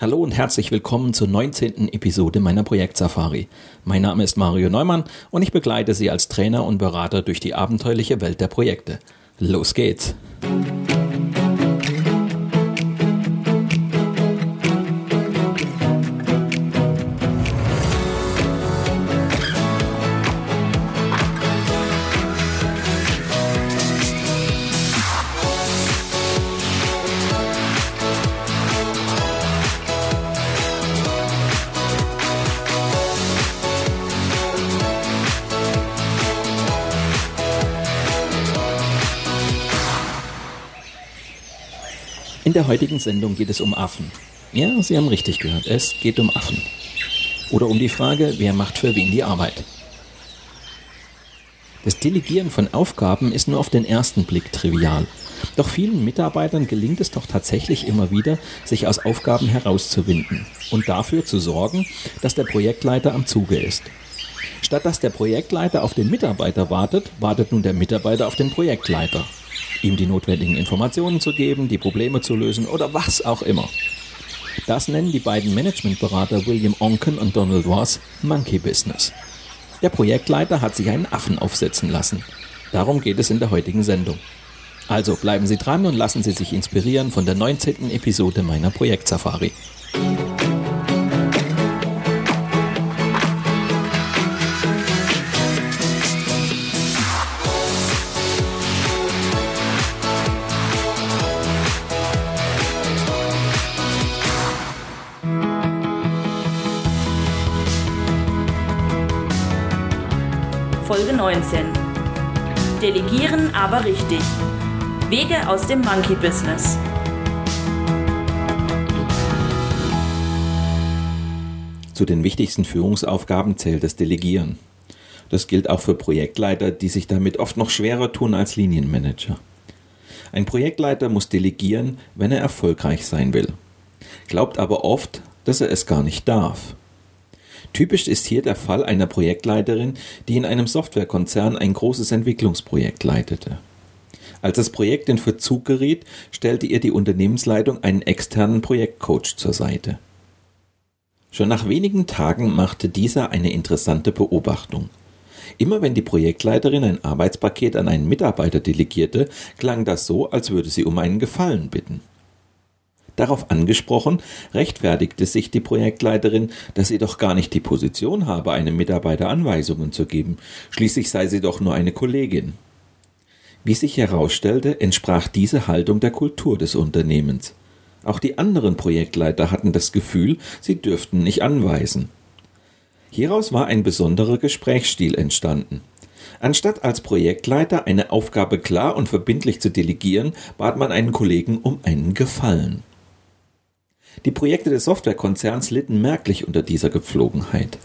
Hallo und herzlich willkommen zur 19. Episode meiner Projektsafari. Mein Name ist Mario Neumann und ich begleite Sie als Trainer und Berater durch die abenteuerliche Welt der Projekte. Los geht's! In der heutigen Sendung geht es um Affen. Ja, Sie haben richtig gehört, es geht um Affen. Oder um die Frage, wer macht für wen die Arbeit. Das Delegieren von Aufgaben ist nur auf den ersten Blick trivial. Doch vielen Mitarbeitern gelingt es doch tatsächlich immer wieder, sich aus Aufgaben herauszuwinden und dafür zu sorgen, dass der Projektleiter am Zuge ist. Statt dass der Projektleiter auf den Mitarbeiter wartet, wartet nun der Mitarbeiter auf den Projektleiter ihm die notwendigen Informationen zu geben, die Probleme zu lösen oder was auch immer. Das nennen die beiden Managementberater William Onken und Donald Ross Monkey Business. Der Projektleiter hat sich einen Affen aufsetzen lassen. Darum geht es in der heutigen Sendung. Also bleiben Sie dran und lassen Sie sich inspirieren von der 19. Episode meiner Projektsafari. 19. Delegieren aber richtig. Wege aus dem Monkey Business. Zu den wichtigsten Führungsaufgaben zählt das Delegieren. Das gilt auch für Projektleiter, die sich damit oft noch schwerer tun als Linienmanager. Ein Projektleiter muss delegieren, wenn er erfolgreich sein will, glaubt aber oft, dass er es gar nicht darf. Typisch ist hier der Fall einer Projektleiterin, die in einem Softwarekonzern ein großes Entwicklungsprojekt leitete. Als das Projekt in Verzug geriet, stellte ihr die Unternehmensleitung einen externen Projektcoach zur Seite. Schon nach wenigen Tagen machte dieser eine interessante Beobachtung. Immer wenn die Projektleiterin ein Arbeitspaket an einen Mitarbeiter delegierte, klang das so, als würde sie um einen Gefallen bitten. Darauf angesprochen, rechtfertigte sich die Projektleiterin, dass sie doch gar nicht die Position habe, einem Mitarbeiter Anweisungen zu geben. Schließlich sei sie doch nur eine Kollegin. Wie sich herausstellte, entsprach diese Haltung der Kultur des Unternehmens. Auch die anderen Projektleiter hatten das Gefühl, sie dürften nicht anweisen. Hieraus war ein besonderer Gesprächsstil entstanden. Anstatt als Projektleiter eine Aufgabe klar und verbindlich zu delegieren, bat man einen Kollegen um einen Gefallen. Die Projekte des Softwarekonzerns litten merklich unter dieser Gepflogenheit.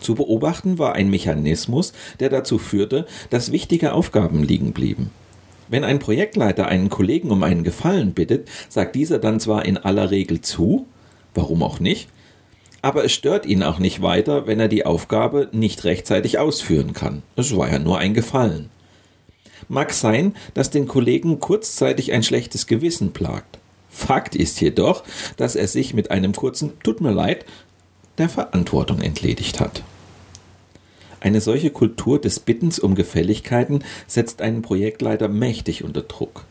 Zu beobachten war ein Mechanismus, der dazu führte, dass wichtige Aufgaben liegen blieben. Wenn ein Projektleiter einen Kollegen um einen Gefallen bittet, sagt dieser dann zwar in aller Regel zu, warum auch nicht, aber es stört ihn auch nicht weiter, wenn er die Aufgabe nicht rechtzeitig ausführen kann. Es war ja nur ein Gefallen. Mag sein, dass den Kollegen kurzzeitig ein schlechtes Gewissen plagt. Fakt ist jedoch, dass er sich mit einem kurzen Tut mir leid der Verantwortung entledigt hat. Eine solche Kultur des Bittens um Gefälligkeiten setzt einen Projektleiter mächtig unter Druck.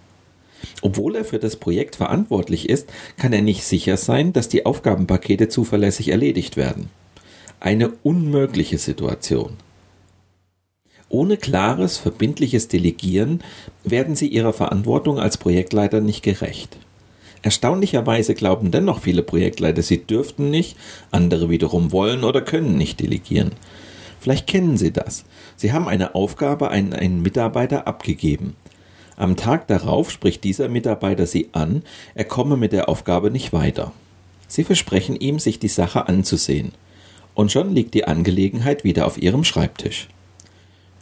Obwohl er für das Projekt verantwortlich ist, kann er nicht sicher sein, dass die Aufgabenpakete zuverlässig erledigt werden. Eine unmögliche Situation. Ohne klares, verbindliches Delegieren werden Sie Ihrer Verantwortung als Projektleiter nicht gerecht. Erstaunlicherweise glauben dennoch viele Projektleiter, sie dürften nicht, andere wiederum wollen oder können nicht delegieren. Vielleicht kennen Sie das. Sie haben eine Aufgabe an einen Mitarbeiter abgegeben. Am Tag darauf spricht dieser Mitarbeiter Sie an, er komme mit der Aufgabe nicht weiter. Sie versprechen ihm, sich die Sache anzusehen. Und schon liegt die Angelegenheit wieder auf Ihrem Schreibtisch.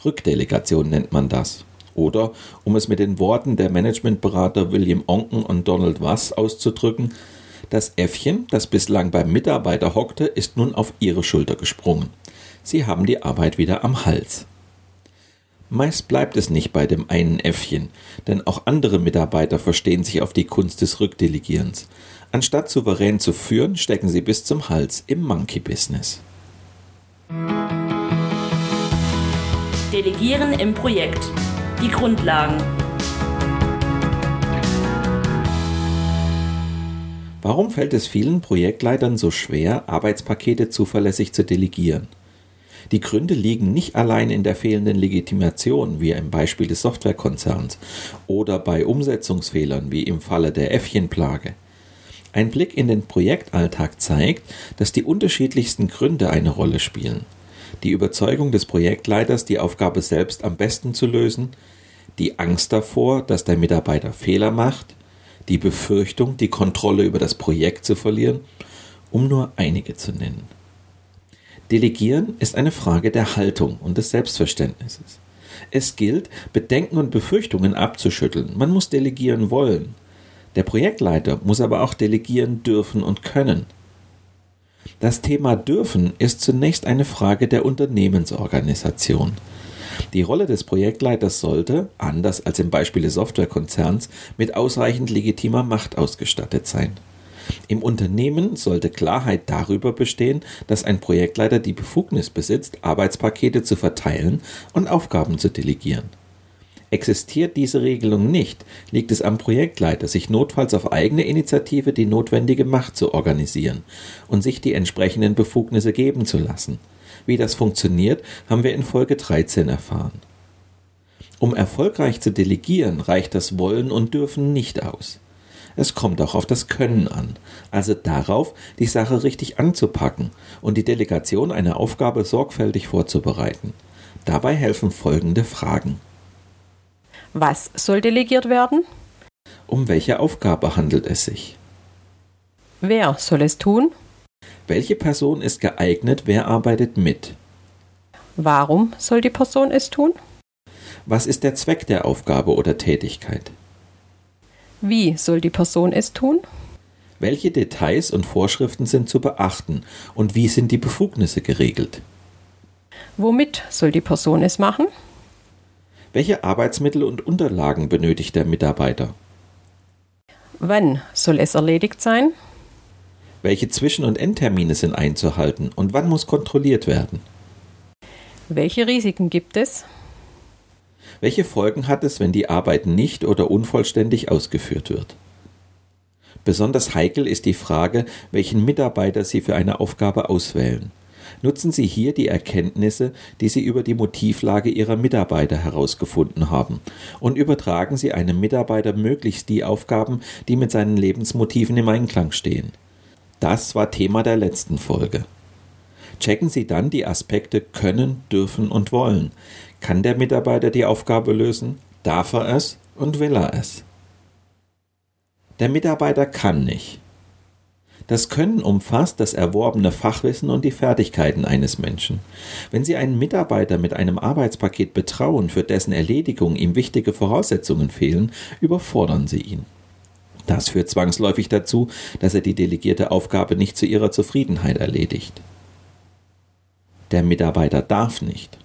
Rückdelegation nennt man das. Oder, um es mit den Worten der Managementberater William Onken und Donald Wass auszudrücken, das Äffchen, das bislang beim Mitarbeiter hockte, ist nun auf ihre Schulter gesprungen. Sie haben die Arbeit wieder am Hals. Meist bleibt es nicht bei dem einen Äffchen, denn auch andere Mitarbeiter verstehen sich auf die Kunst des Rückdelegierens. Anstatt souverän zu führen, stecken sie bis zum Hals im Monkey-Business. Delegieren im Projekt. Die Grundlagen. Warum fällt es vielen Projektleitern so schwer, Arbeitspakete zuverlässig zu delegieren? Die Gründe liegen nicht allein in der fehlenden Legitimation, wie im Beispiel des Softwarekonzerns, oder bei Umsetzungsfehlern, wie im Falle der Äffchenplage. Ein Blick in den Projektalltag zeigt, dass die unterschiedlichsten Gründe eine Rolle spielen. Die Überzeugung des Projektleiters, die Aufgabe selbst am besten zu lösen, die Angst davor, dass der Mitarbeiter Fehler macht, die Befürchtung, die Kontrolle über das Projekt zu verlieren, um nur einige zu nennen. Delegieren ist eine Frage der Haltung und des Selbstverständnisses. Es gilt, Bedenken und Befürchtungen abzuschütteln. Man muss delegieren wollen. Der Projektleiter muss aber auch delegieren dürfen und können. Das Thema dürfen ist zunächst eine Frage der Unternehmensorganisation. Die Rolle des Projektleiters sollte, anders als im Beispiel des Softwarekonzerns, mit ausreichend legitimer Macht ausgestattet sein. Im Unternehmen sollte Klarheit darüber bestehen, dass ein Projektleiter die Befugnis besitzt, Arbeitspakete zu verteilen und Aufgaben zu delegieren. Existiert diese Regelung nicht, liegt es am Projektleiter, sich notfalls auf eigene Initiative die notwendige Macht zu organisieren und sich die entsprechenden Befugnisse geben zu lassen. Wie das funktioniert, haben wir in Folge 13 erfahren. Um erfolgreich zu delegieren, reicht das Wollen und Dürfen nicht aus. Es kommt auch auf das Können an, also darauf, die Sache richtig anzupacken und die Delegation einer Aufgabe sorgfältig vorzubereiten. Dabei helfen folgende Fragen. Was soll delegiert werden? Um welche Aufgabe handelt es sich? Wer soll es tun? Welche Person ist geeignet, wer arbeitet mit? Warum soll die Person es tun? Was ist der Zweck der Aufgabe oder Tätigkeit? Wie soll die Person es tun? Welche Details und Vorschriften sind zu beachten und wie sind die Befugnisse geregelt? Womit soll die Person es machen? Welche Arbeitsmittel und Unterlagen benötigt der Mitarbeiter? Wann soll es erledigt sein? Welche Zwischen- und Endtermine sind einzuhalten und wann muss kontrolliert werden? Welche Risiken gibt es? Welche Folgen hat es, wenn die Arbeit nicht oder unvollständig ausgeführt wird? Besonders heikel ist die Frage, welchen Mitarbeiter Sie für eine Aufgabe auswählen. Nutzen Sie hier die Erkenntnisse, die Sie über die Motivlage Ihrer Mitarbeiter herausgefunden haben, und übertragen Sie einem Mitarbeiter möglichst die Aufgaben, die mit seinen Lebensmotiven im Einklang stehen. Das war Thema der letzten Folge. Checken Sie dann die Aspekte können, dürfen und wollen. Kann der Mitarbeiter die Aufgabe lösen? Darf er es und will er es? Der Mitarbeiter kann nicht. Das Können umfasst das erworbene Fachwissen und die Fertigkeiten eines Menschen. Wenn Sie einen Mitarbeiter mit einem Arbeitspaket betrauen, für dessen Erledigung ihm wichtige Voraussetzungen fehlen, überfordern Sie ihn. Das führt zwangsläufig dazu, dass er die delegierte Aufgabe nicht zu Ihrer Zufriedenheit erledigt. Der Mitarbeiter darf nicht.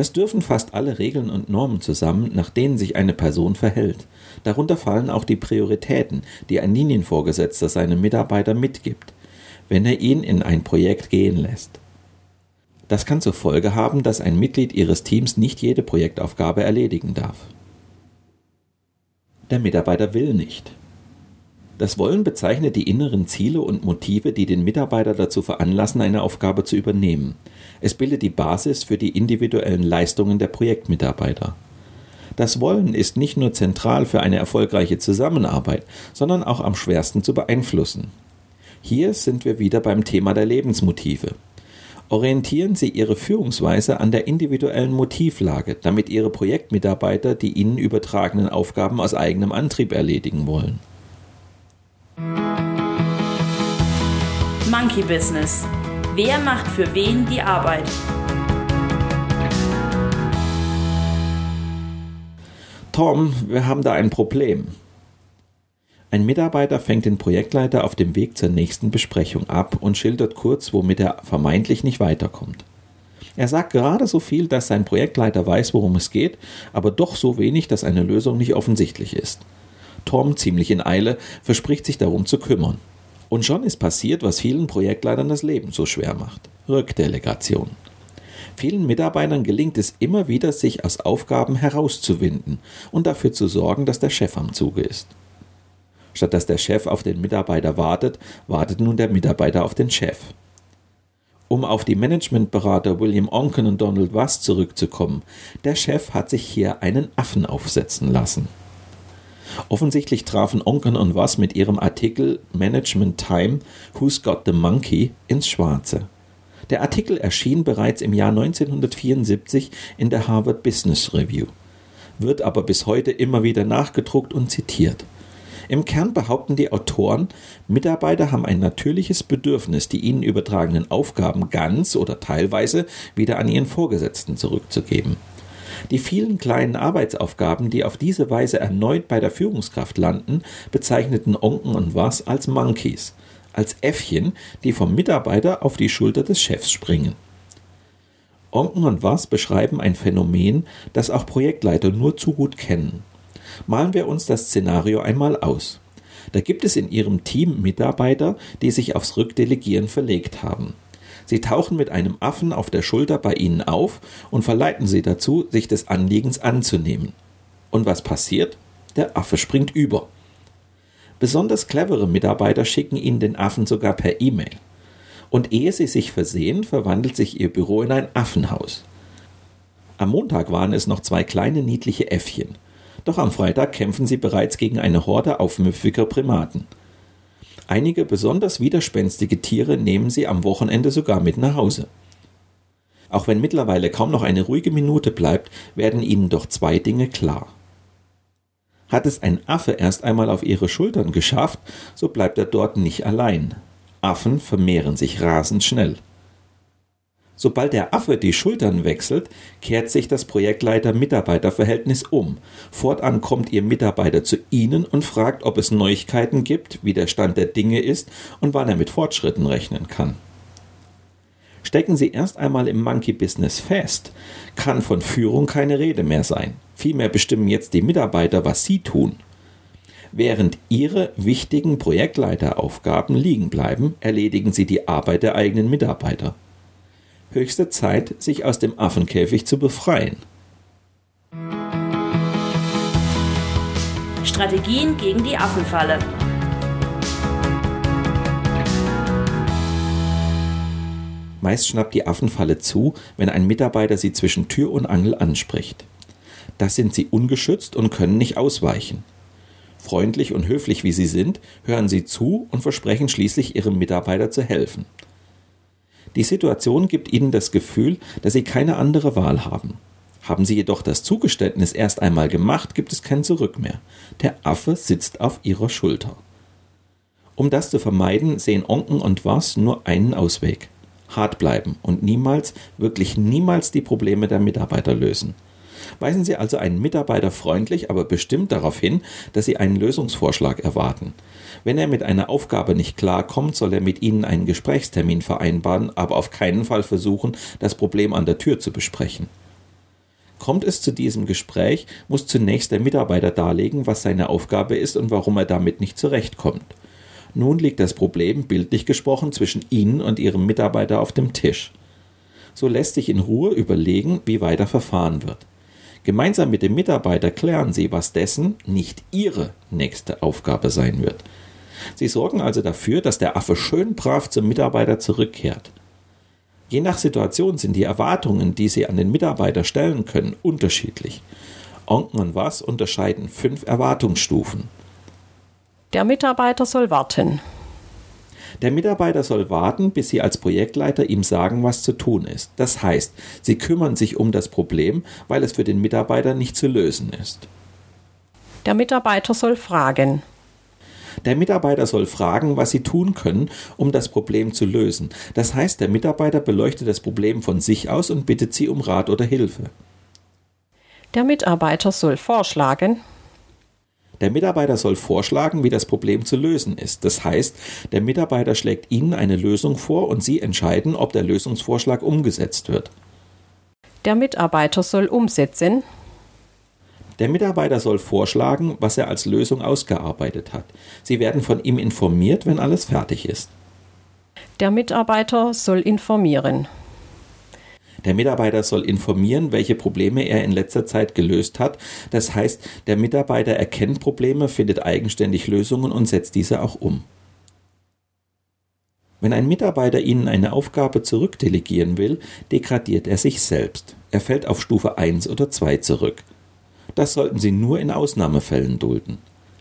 Das dürfen fast alle Regeln und Normen zusammen, nach denen sich eine Person verhält. Darunter fallen auch die Prioritäten, die ein Linienvorgesetzter seinem Mitarbeiter mitgibt, wenn er ihn in ein Projekt gehen lässt. Das kann zur Folge haben, dass ein Mitglied Ihres Teams nicht jede Projektaufgabe erledigen darf. Der Mitarbeiter will nicht. Das Wollen bezeichnet die inneren Ziele und Motive, die den Mitarbeiter dazu veranlassen, eine Aufgabe zu übernehmen. Es bildet die Basis für die individuellen Leistungen der Projektmitarbeiter. Das Wollen ist nicht nur zentral für eine erfolgreiche Zusammenarbeit, sondern auch am schwersten zu beeinflussen. Hier sind wir wieder beim Thema der Lebensmotive. Orientieren Sie Ihre Führungsweise an der individuellen Motivlage, damit Ihre Projektmitarbeiter die Ihnen übertragenen Aufgaben aus eigenem Antrieb erledigen wollen. Monkey Business. Wer macht für wen die Arbeit? Tom, wir haben da ein Problem. Ein Mitarbeiter fängt den Projektleiter auf dem Weg zur nächsten Besprechung ab und schildert kurz, womit er vermeintlich nicht weiterkommt. Er sagt gerade so viel, dass sein Projektleiter weiß, worum es geht, aber doch so wenig, dass eine Lösung nicht offensichtlich ist. Tom, ziemlich in Eile, verspricht sich darum zu kümmern. Und schon ist passiert, was vielen Projektleitern das Leben so schwer macht. Rückdelegation. Vielen Mitarbeitern gelingt es immer wieder, sich aus Aufgaben herauszuwinden und dafür zu sorgen, dass der Chef am Zuge ist. Statt dass der Chef auf den Mitarbeiter wartet, wartet nun der Mitarbeiter auf den Chef. Um auf die Managementberater William Onken und Donald Wass zurückzukommen, der Chef hat sich hier einen Affen aufsetzen lassen. Offensichtlich trafen Onken und Wass mit ihrem Artikel Management Time Who's Got the Monkey ins Schwarze. Der Artikel erschien bereits im Jahr 1974 in der Harvard Business Review, wird aber bis heute immer wieder nachgedruckt und zitiert. Im Kern behaupten die Autoren, Mitarbeiter haben ein natürliches Bedürfnis, die ihnen übertragenen Aufgaben ganz oder teilweise wieder an ihren Vorgesetzten zurückzugeben. Die vielen kleinen Arbeitsaufgaben, die auf diese Weise erneut bei der Führungskraft landen, bezeichneten Onken und Was als Monkeys, als Äffchen, die vom Mitarbeiter auf die Schulter des Chefs springen. Onken und Was beschreiben ein Phänomen, das auch Projektleiter nur zu gut kennen. Malen wir uns das Szenario einmal aus. Da gibt es in Ihrem Team Mitarbeiter, die sich aufs Rückdelegieren verlegt haben. Sie tauchen mit einem Affen auf der Schulter bei Ihnen auf und verleiten Sie dazu, sich des Anliegens anzunehmen. Und was passiert? Der Affe springt über. Besonders clevere Mitarbeiter schicken Ihnen den Affen sogar per E-Mail. Und ehe Sie sich versehen, verwandelt sich Ihr Büro in ein Affenhaus. Am Montag waren es noch zwei kleine niedliche Äffchen. Doch am Freitag kämpfen sie bereits gegen eine Horde aufmüffiger Primaten. Einige besonders widerspenstige Tiere nehmen sie am Wochenende sogar mit nach Hause. Auch wenn mittlerweile kaum noch eine ruhige Minute bleibt, werden ihnen doch zwei Dinge klar. Hat es ein Affe erst einmal auf ihre Schultern geschafft, so bleibt er dort nicht allein. Affen vermehren sich rasend schnell. Sobald der Affe die Schultern wechselt, kehrt sich das Projektleiter-Mitarbeiter-Verhältnis um. Fortan kommt Ihr Mitarbeiter zu Ihnen und fragt, ob es Neuigkeiten gibt, wie der Stand der Dinge ist und wann er mit Fortschritten rechnen kann. Stecken Sie erst einmal im Monkey-Business fest, kann von Führung keine Rede mehr sein. Vielmehr bestimmen jetzt die Mitarbeiter, was sie tun. Während Ihre wichtigen Projektleiteraufgaben liegen bleiben, erledigen Sie die Arbeit der eigenen Mitarbeiter höchste Zeit, sich aus dem Affenkäfig zu befreien. Strategien gegen die Affenfalle. Meist schnappt die Affenfalle zu, wenn ein Mitarbeiter sie zwischen Tür und Angel anspricht. Da sind sie ungeschützt und können nicht ausweichen. Freundlich und höflich wie sie sind, hören sie zu und versprechen schließlich ihrem Mitarbeiter zu helfen. Die Situation gibt ihnen das Gefühl, dass sie keine andere Wahl haben. Haben sie jedoch das Zugeständnis erst einmal gemacht, gibt es kein Zurück mehr. Der Affe sitzt auf ihrer Schulter. Um das zu vermeiden, sehen Onken und Was nur einen Ausweg. Hart bleiben und niemals, wirklich niemals die Probleme der Mitarbeiter lösen. Weisen Sie also einen Mitarbeiter freundlich, aber bestimmt darauf hin, dass Sie einen Lösungsvorschlag erwarten. Wenn er mit einer Aufgabe nicht klarkommt, soll er mit Ihnen einen Gesprächstermin vereinbaren, aber auf keinen Fall versuchen, das Problem an der Tür zu besprechen. Kommt es zu diesem Gespräch, muss zunächst der Mitarbeiter darlegen, was seine Aufgabe ist und warum er damit nicht zurechtkommt. Nun liegt das Problem, bildlich gesprochen, zwischen Ihnen und Ihrem Mitarbeiter auf dem Tisch. So lässt sich in Ruhe überlegen, wie weiter verfahren wird. Gemeinsam mit dem Mitarbeiter klären Sie, was dessen nicht Ihre nächste Aufgabe sein wird. Sie sorgen also dafür, dass der Affe schön brav zum Mitarbeiter zurückkehrt. Je nach Situation sind die Erwartungen, die Sie an den Mitarbeiter stellen können, unterschiedlich. Onken und Was unterscheiden fünf Erwartungsstufen. Der Mitarbeiter soll warten. Der Mitarbeiter soll warten, bis Sie als Projektleiter ihm sagen, was zu tun ist. Das heißt, Sie kümmern sich um das Problem, weil es für den Mitarbeiter nicht zu lösen ist. Der Mitarbeiter soll fragen. Der Mitarbeiter soll fragen, was sie tun können, um das Problem zu lösen. Das heißt, der Mitarbeiter beleuchtet das Problem von sich aus und bittet sie um Rat oder Hilfe. Der Mitarbeiter soll vorschlagen. Der Mitarbeiter soll vorschlagen, wie das Problem zu lösen ist. Das heißt, der Mitarbeiter schlägt Ihnen eine Lösung vor und Sie entscheiden, ob der Lösungsvorschlag umgesetzt wird. Der Mitarbeiter soll umsetzen. Der Mitarbeiter soll vorschlagen, was er als Lösung ausgearbeitet hat. Sie werden von ihm informiert, wenn alles fertig ist. Der Mitarbeiter soll informieren. Der Mitarbeiter soll informieren, welche Probleme er in letzter Zeit gelöst hat. Das heißt, der Mitarbeiter erkennt Probleme, findet eigenständig Lösungen und setzt diese auch um. Wenn ein Mitarbeiter Ihnen eine Aufgabe zurückdelegieren will, degradiert er sich selbst. Er fällt auf Stufe 1 oder 2 zurück. Das sollten Sie nur in Ausnahmefällen dulden.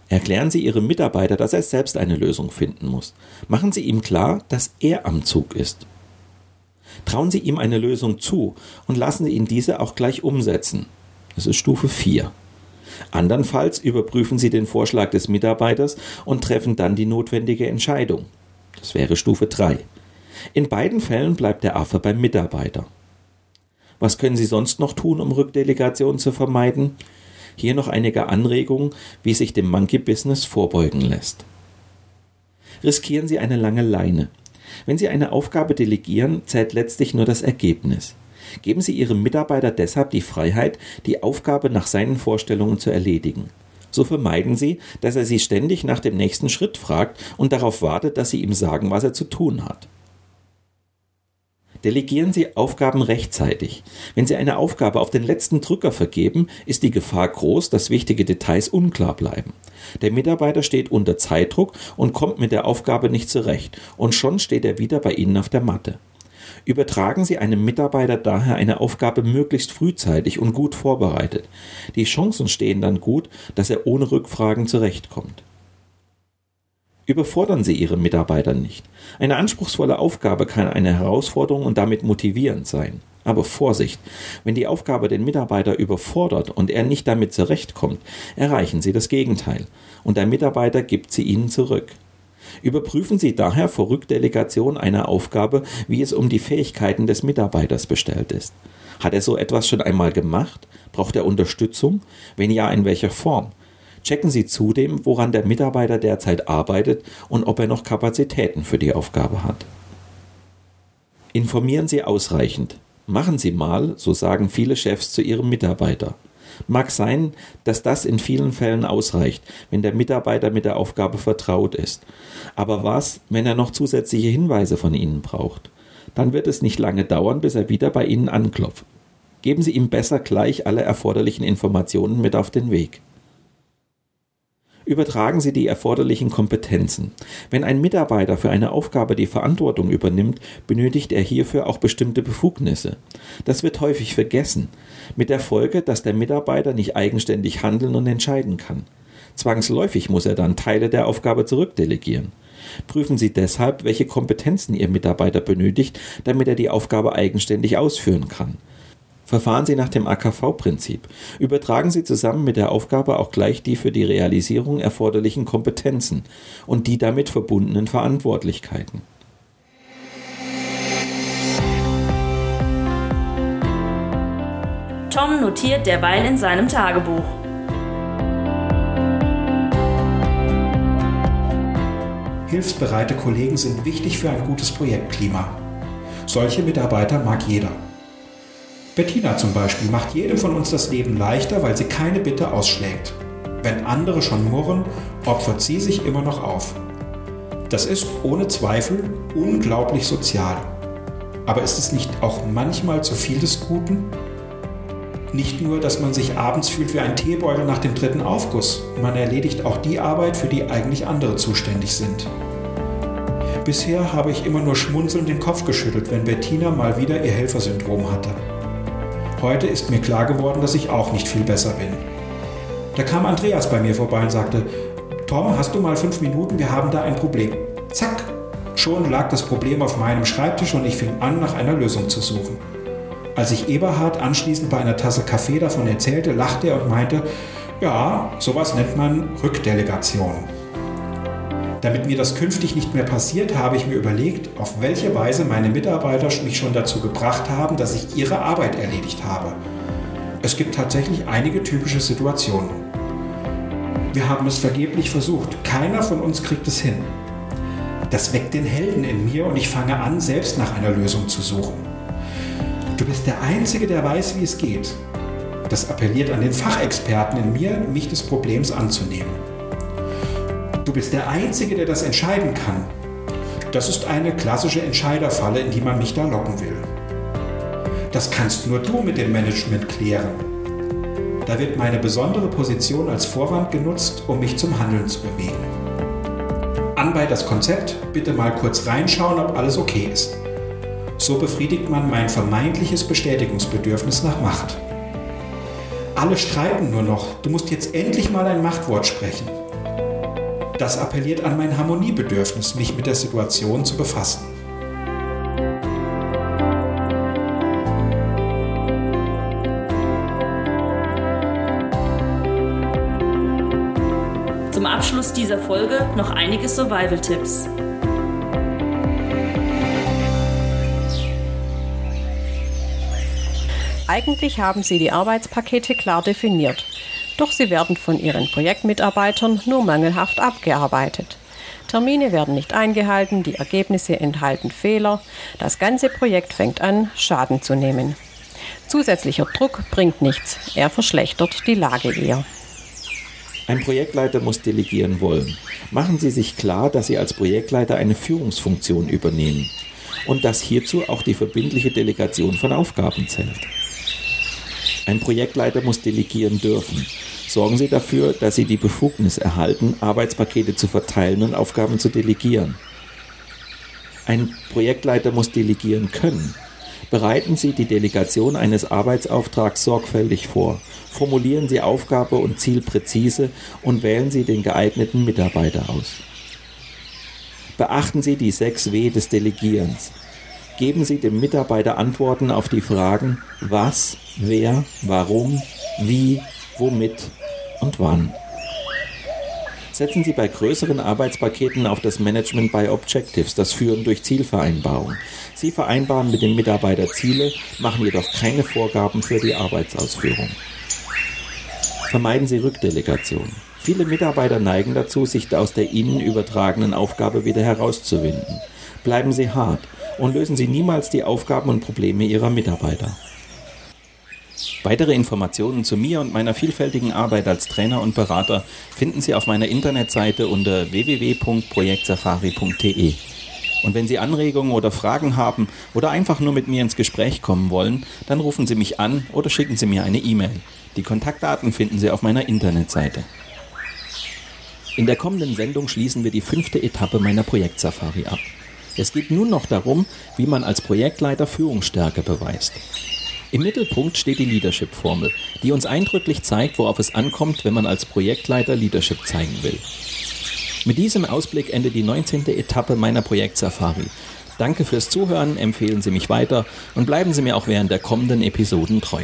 Erklären Sie Ihrem Mitarbeiter, dass er selbst eine Lösung finden muss. Machen Sie ihm klar, dass er am Zug ist. Trauen Sie ihm eine Lösung zu und lassen Sie ihn diese auch gleich umsetzen. Das ist Stufe 4. Andernfalls überprüfen Sie den Vorschlag des Mitarbeiters und treffen dann die notwendige Entscheidung. Das wäre Stufe 3. In beiden Fällen bleibt der Affe beim Mitarbeiter. Was können Sie sonst noch tun, um Rückdelegation zu vermeiden? Hier noch einige Anregungen, wie sich dem Monkey-Business vorbeugen lässt. Riskieren Sie eine lange Leine. Wenn Sie eine Aufgabe delegieren, zählt letztlich nur das Ergebnis. Geben Sie Ihrem Mitarbeiter deshalb die Freiheit, die Aufgabe nach seinen Vorstellungen zu erledigen. So vermeiden Sie, dass er Sie ständig nach dem nächsten Schritt fragt und darauf wartet, dass Sie ihm sagen, was er zu tun hat. Delegieren Sie Aufgaben rechtzeitig. Wenn Sie eine Aufgabe auf den letzten Drücker vergeben, ist die Gefahr groß, dass wichtige Details unklar bleiben. Der Mitarbeiter steht unter Zeitdruck und kommt mit der Aufgabe nicht zurecht, und schon steht er wieder bei Ihnen auf der Matte. Übertragen Sie einem Mitarbeiter daher eine Aufgabe möglichst frühzeitig und gut vorbereitet. Die Chancen stehen dann gut, dass er ohne Rückfragen zurechtkommt. Überfordern Sie Ihre Mitarbeiter nicht. Eine anspruchsvolle Aufgabe kann eine Herausforderung und damit motivierend sein. Aber Vorsicht, wenn die Aufgabe den Mitarbeiter überfordert und er nicht damit zurechtkommt, erreichen Sie das Gegenteil und der Mitarbeiter gibt sie Ihnen zurück. Überprüfen Sie daher vor Rückdelegation einer Aufgabe, wie es um die Fähigkeiten des Mitarbeiters bestellt ist. Hat er so etwas schon einmal gemacht? Braucht er Unterstützung? Wenn ja, in welcher Form? Checken Sie zudem, woran der Mitarbeiter derzeit arbeitet und ob er noch Kapazitäten für die Aufgabe hat. Informieren Sie ausreichend. Machen Sie mal, so sagen viele Chefs zu ihrem Mitarbeiter. Mag sein, dass das in vielen Fällen ausreicht, wenn der Mitarbeiter mit der Aufgabe vertraut ist. Aber was, wenn er noch zusätzliche Hinweise von Ihnen braucht? Dann wird es nicht lange dauern, bis er wieder bei Ihnen anklopft. Geben Sie ihm besser gleich alle erforderlichen Informationen mit auf den Weg übertragen Sie die erforderlichen Kompetenzen. Wenn ein Mitarbeiter für eine Aufgabe die Verantwortung übernimmt, benötigt er hierfür auch bestimmte Befugnisse. Das wird häufig vergessen, mit der Folge, dass der Mitarbeiter nicht eigenständig handeln und entscheiden kann. Zwangsläufig muss er dann Teile der Aufgabe zurückdelegieren. Prüfen Sie deshalb, welche Kompetenzen Ihr Mitarbeiter benötigt, damit er die Aufgabe eigenständig ausführen kann. Verfahren Sie nach dem AKV-Prinzip. Übertragen Sie zusammen mit der Aufgabe auch gleich die für die Realisierung erforderlichen Kompetenzen und die damit verbundenen Verantwortlichkeiten. Tom notiert derweil in seinem Tagebuch. Hilfsbereite Kollegen sind wichtig für ein gutes Projektklima. Solche Mitarbeiter mag jeder. Bettina zum Beispiel macht jedem von uns das Leben leichter, weil sie keine Bitte ausschlägt. Wenn andere schon murren, opfert sie sich immer noch auf. Das ist ohne Zweifel unglaublich sozial. Aber ist es nicht auch manchmal zu viel des Guten? Nicht nur, dass man sich abends fühlt wie ein Teebeutel nach dem dritten Aufguss, man erledigt auch die Arbeit, für die eigentlich andere zuständig sind. Bisher habe ich immer nur schmunzelnd den Kopf geschüttelt, wenn Bettina mal wieder ihr Helfersyndrom hatte. Heute ist mir klar geworden, dass ich auch nicht viel besser bin. Da kam Andreas bei mir vorbei und sagte, Tom, hast du mal fünf Minuten, wir haben da ein Problem. Zack, schon lag das Problem auf meinem Schreibtisch und ich fing an, nach einer Lösung zu suchen. Als ich Eberhard anschließend bei einer Tasse Kaffee davon erzählte, lachte er und meinte, ja, sowas nennt man Rückdelegation. Damit mir das künftig nicht mehr passiert, habe ich mir überlegt, auf welche Weise meine Mitarbeiter mich schon dazu gebracht haben, dass ich ihre Arbeit erledigt habe. Es gibt tatsächlich einige typische Situationen. Wir haben es vergeblich versucht. Keiner von uns kriegt es hin. Das weckt den Helden in mir und ich fange an, selbst nach einer Lösung zu suchen. Du bist der Einzige, der weiß, wie es geht. Das appelliert an den Fachexperten in mir, mich des Problems anzunehmen. Du bist der Einzige, der das entscheiden kann. Das ist eine klassische Entscheiderfalle, in die man mich da locken will. Das kannst nur du mit dem Management klären. Da wird meine besondere Position als Vorwand genutzt, um mich zum Handeln zu bewegen. Anbei das Konzept, bitte mal kurz reinschauen, ob alles okay ist. So befriedigt man mein vermeintliches Bestätigungsbedürfnis nach Macht. Alle streiten nur noch, du musst jetzt endlich mal ein Machtwort sprechen. Das appelliert an mein Harmoniebedürfnis, mich mit der Situation zu befassen. Zum Abschluss dieser Folge noch einige Survival-Tipps. Eigentlich haben Sie die Arbeitspakete klar definiert, doch sie werden von Ihren Projektmitarbeitern nur mangelhaft abgearbeitet. Termine werden nicht eingehalten, die Ergebnisse enthalten Fehler, das ganze Projekt fängt an, Schaden zu nehmen. Zusätzlicher Druck bringt nichts, er verschlechtert die Lage eher. Ein Projektleiter muss delegieren wollen. Machen Sie sich klar, dass Sie als Projektleiter eine Führungsfunktion übernehmen und dass hierzu auch die verbindliche Delegation von Aufgaben zählt. Ein Projektleiter muss delegieren dürfen. Sorgen Sie dafür, dass Sie die Befugnis erhalten, Arbeitspakete zu verteilen und Aufgaben zu delegieren. Ein Projektleiter muss delegieren können. Bereiten Sie die Delegation eines Arbeitsauftrags sorgfältig vor. Formulieren Sie Aufgabe und Ziel präzise und wählen Sie den geeigneten Mitarbeiter aus. Beachten Sie die 6 W des Delegierens. Geben Sie dem Mitarbeiter Antworten auf die Fragen was, wer, warum, wie, womit und wann. Setzen Sie bei größeren Arbeitspaketen auf das Management by Objectives, das Führen durch Zielvereinbarung. Sie vereinbaren mit dem Mitarbeiter Ziele, machen jedoch keine Vorgaben für die Arbeitsausführung. Vermeiden Sie Rückdelegation. Viele Mitarbeiter neigen dazu, sich aus der ihnen übertragenen Aufgabe wieder herauszuwinden. Bleiben Sie hart und lösen Sie niemals die Aufgaben und Probleme Ihrer Mitarbeiter. Weitere Informationen zu mir und meiner vielfältigen Arbeit als Trainer und Berater finden Sie auf meiner Internetseite unter www.projektsafari.de. Und wenn Sie Anregungen oder Fragen haben oder einfach nur mit mir ins Gespräch kommen wollen, dann rufen Sie mich an oder schicken Sie mir eine E-Mail. Die Kontaktdaten finden Sie auf meiner Internetseite. In der kommenden Sendung schließen wir die fünfte Etappe meiner Projektsafari ab. Es geht nun noch darum, wie man als Projektleiter Führungsstärke beweist. Im Mittelpunkt steht die Leadership-Formel, die uns eindrücklich zeigt, worauf es ankommt, wenn man als Projektleiter Leadership zeigen will. Mit diesem Ausblick endet die 19. Etappe meiner Projekt-Safari. Danke fürs Zuhören, empfehlen Sie mich weiter und bleiben Sie mir auch während der kommenden Episoden treu.